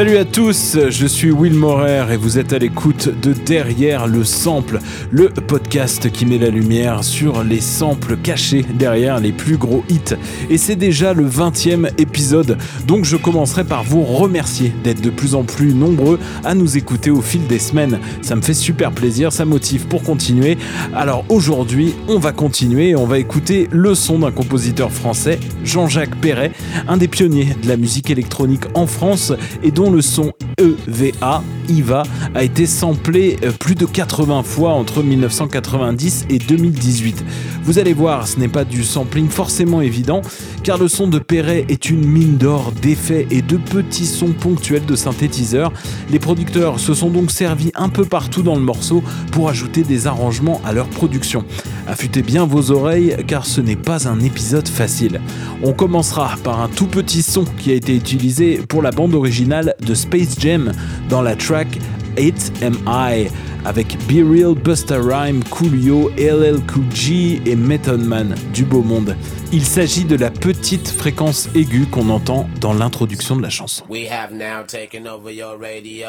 Salut à tous, je suis Will Morer et vous êtes à l'écoute de Derrière le Sample, le podcast qui met la lumière sur les samples cachés derrière les plus gros hits. Et c'est déjà le 20e épisode, donc je commencerai par vous remercier d'être de plus en plus nombreux à nous écouter au fil des semaines. Ça me fait super plaisir, ça motive pour continuer. Alors aujourd'hui, on va continuer et on va écouter le son d'un compositeur français, Jean-Jacques Perret, un des pionniers de la musique électronique en France et dont le son EVA, IVA, a été samplé euh, plus de 80 fois entre 1990 et 2018. Vous allez voir, ce n'est pas du sampling forcément évident, car le son de Perret est une mine d'or d'effets et de petits sons ponctuels de synthétiseurs. Les producteurs se sont donc servis un peu partout dans le morceau pour ajouter des arrangements à leur production. Affûtez bien vos oreilles, car ce n'est pas un épisode facile. On commencera par un tout petit son qui a été utilisé pour la bande originale de Space Jam dans la track 8MI avec Be Real, Busta Rhyme, Coolio, LL Cool G et Method Man du beau monde. Il s'agit de la petite fréquence aiguë qu'on entend dans l'introduction de la chanson. We have now taken over your radio.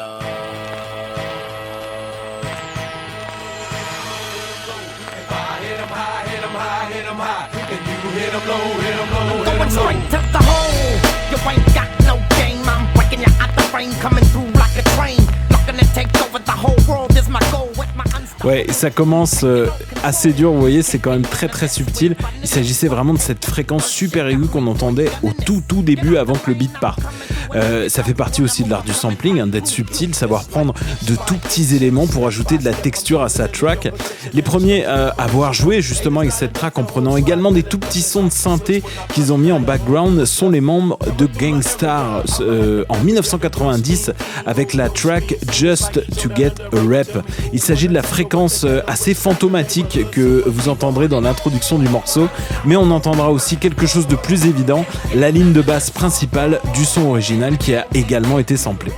I'm going straight to the hole. You ain't got no frame, coming through like a train. Looking to take over the whole world Ouais, ça commence euh, assez dur, vous voyez, c'est quand même très très subtil. Il s'agissait vraiment de cette fréquence super aiguë qu'on entendait au tout tout début avant que le beat parte. Euh, ça fait partie aussi de l'art du sampling, hein, d'être subtil, savoir prendre de tout petits éléments pour ajouter de la texture à sa track. Les premiers euh, à avoir joué justement avec cette track en prenant également des tout petits sons de synthé qu'ils ont mis en background sont les membres de Gangstar en 1990 avec la track Just to Get a Rep. Il s'agit de la fréquence euh, assez fantomatique que vous entendrez dans l'introduction du morceau, mais on entendra aussi quelque chose de plus évident, la ligne de basse principale du son original qui a également été samplé.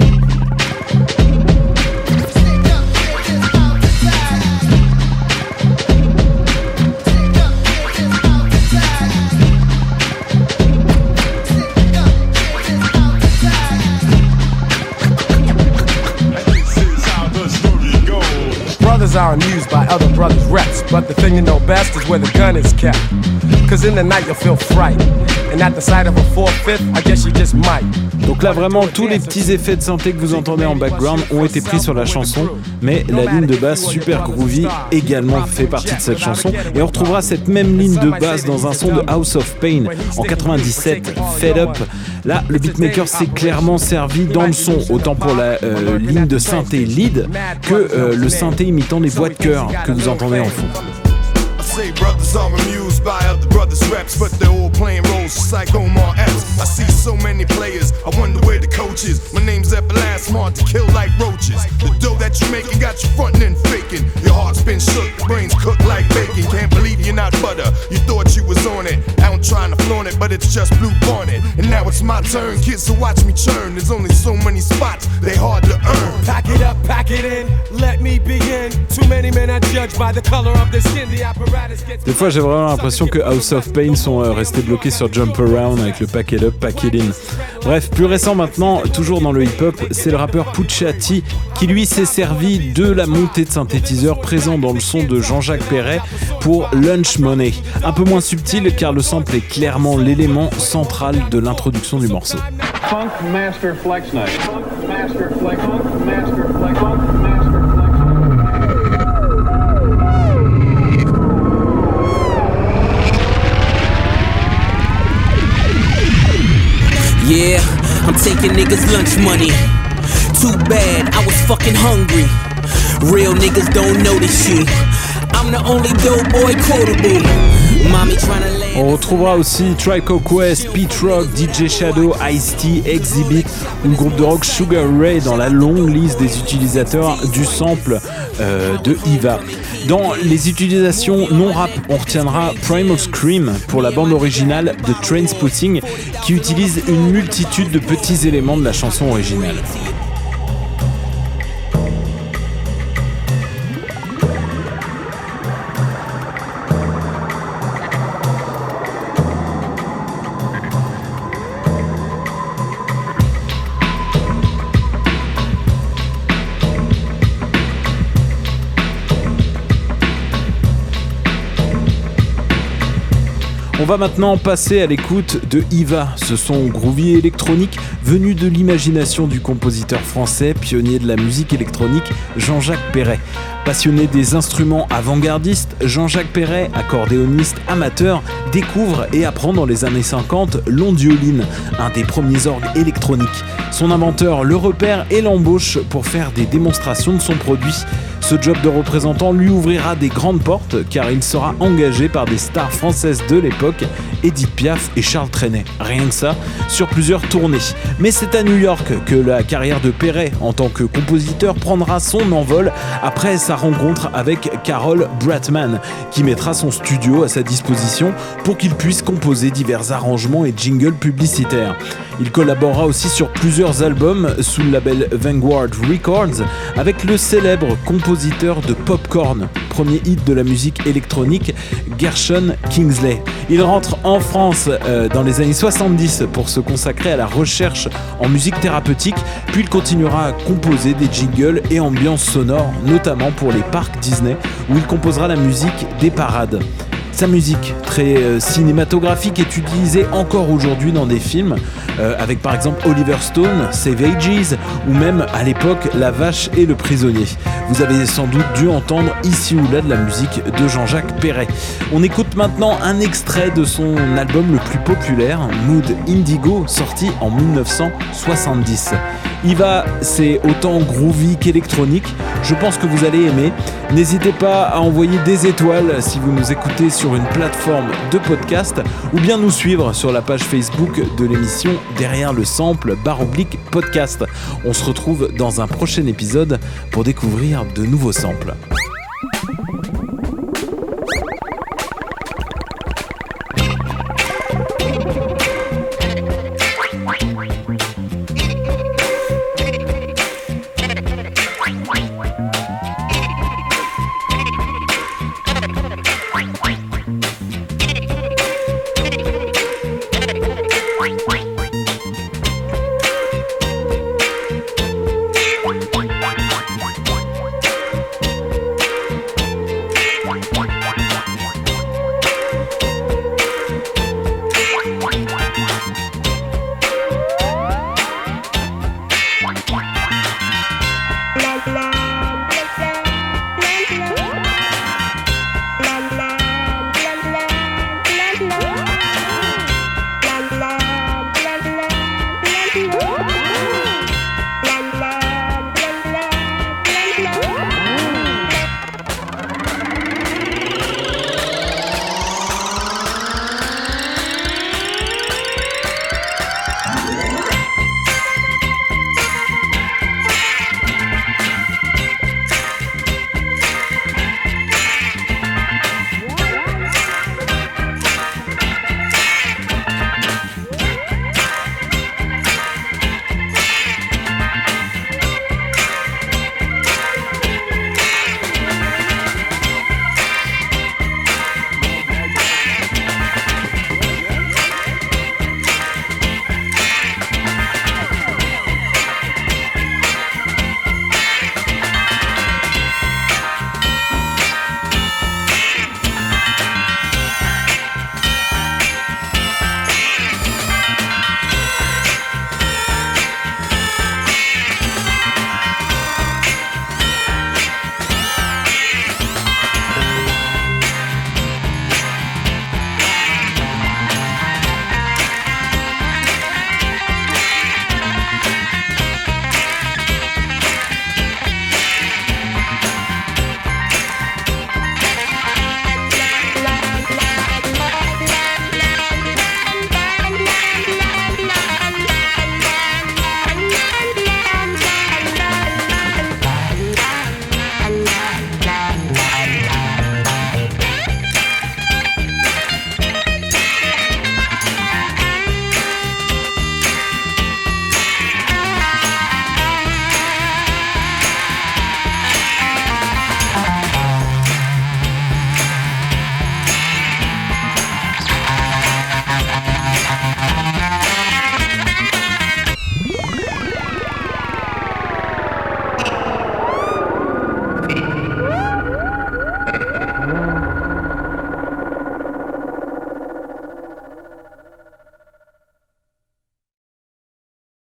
Goes. Brothers are amused by other brothers' reps, but the thing you know best is where the gun is kept. Cause in the night you'll feel fright. And at the sight of a four-fifth, I guess you just might. Donc là vraiment tous les petits effets de synthé que vous entendez en background ont été pris sur la chanson, mais la ligne de basse super groovy également fait partie de cette chanson et on retrouvera cette même ligne de basse dans un son de House of Pain en 97, Fed Up. Là le beatmaker s'est clairement servi dans le son, autant pour la euh, ligne de synthé lead que euh, le synthé imitant les voix de chœur que vous entendez en fond. Say brothers are amused by other brothers' reps, but they're all playing roles just like Omar Epps. I see so many players, I wonder where the coach is. My name's Everlast, smart to kill like roaches. The dough that you making got you frontin' and faking. My turn, kids, so watch me churn. There's only so many spots, Des fois, j'ai vraiment l'impression que House of Pain sont euh, restés bloqués sur Jump Around avec le Pack It Up, Pack It In. Bref, plus récent maintenant, toujours dans le hip-hop, c'est le rappeur Puccia T qui lui s'est servi de la montée de synthétiseurs présent dans le son de Jean-Jacques Perret pour Lunch Money. Un peu moins subtil car le sample est clairement l'élément central de l'introduction du morceau. Funk Master Flex Night. Funk Master Flex. Funk Master Flex. Funk Master Yeah, I'm taking niggas' lunch money. Too bad, I was fucking hungry. Real niggas don't this shit. I'm the only dope boy quotable. Mommy tryna lay On retrouvera aussi Trico Quest, Pete Rock, DJ Shadow, Ice-T, Exhibit ou le groupe de rock Sugar Ray dans la longue liste des utilisateurs du sample euh, de Iva. Dans les utilisations non rap, on retiendra Primal Scream pour la bande originale de Trainspotting qui utilise une multitude de petits éléments de la chanson originale. On va maintenant passer à l'écoute de Iva, ce son groovy électronique venu de l'imagination du compositeur français, pionnier de la musique électronique, Jean-Jacques Perret. Passionné des instruments avant-gardistes, Jean-Jacques Perret, accordéoniste amateur, découvre et apprend dans les années 50 l'ondioline, un des premiers orgues électroniques. Son inventeur le repère et l'embauche pour faire des démonstrations de son produit. Ce job de représentant lui ouvrira des grandes portes car il sera engagé par des stars françaises de l'époque, Edith Piaf et Charles Trenet. Rien que ça, sur plusieurs tournées. Mais c'est à New York que la carrière de Perret en tant que compositeur prendra son envol après sa rencontre avec Carol Bratman, qui mettra son studio à sa disposition pour qu'il puisse composer divers arrangements et jingles publicitaires. Il collaborera aussi sur plusieurs albums sous le label Vanguard Records avec le célèbre compositeur de Popcorn, premier hit de la musique électronique, Gershon Kingsley. Il rentre en France euh, dans les années 70 pour se consacrer à la recherche en musique thérapeutique, puis il continuera à composer des jingles et ambiances sonores, notamment pour les parcs Disney, où il composera la musique des parades. Sa musique, très euh, cinématographique, est utilisée encore aujourd'hui dans des films, euh, avec par exemple Oliver Stone, Save Ages, ou même à l'époque La Vache et le Prisonnier. Vous avez sans doute dû entendre ici ou là de la musique de Jean-Jacques Perret. On écoute maintenant un extrait de son album le plus populaire, Mood Indigo, sorti en 1970. Iva, c'est autant groovy qu'électronique. Je pense que vous allez aimer. N'hésitez pas à envoyer des étoiles si vous nous écoutez sur une plateforme de podcast ou bien nous suivre sur la page Facebook de l'émission Derrière le sample barre podcast. On se retrouve dans un prochain épisode pour découvrir de nouveaux samples.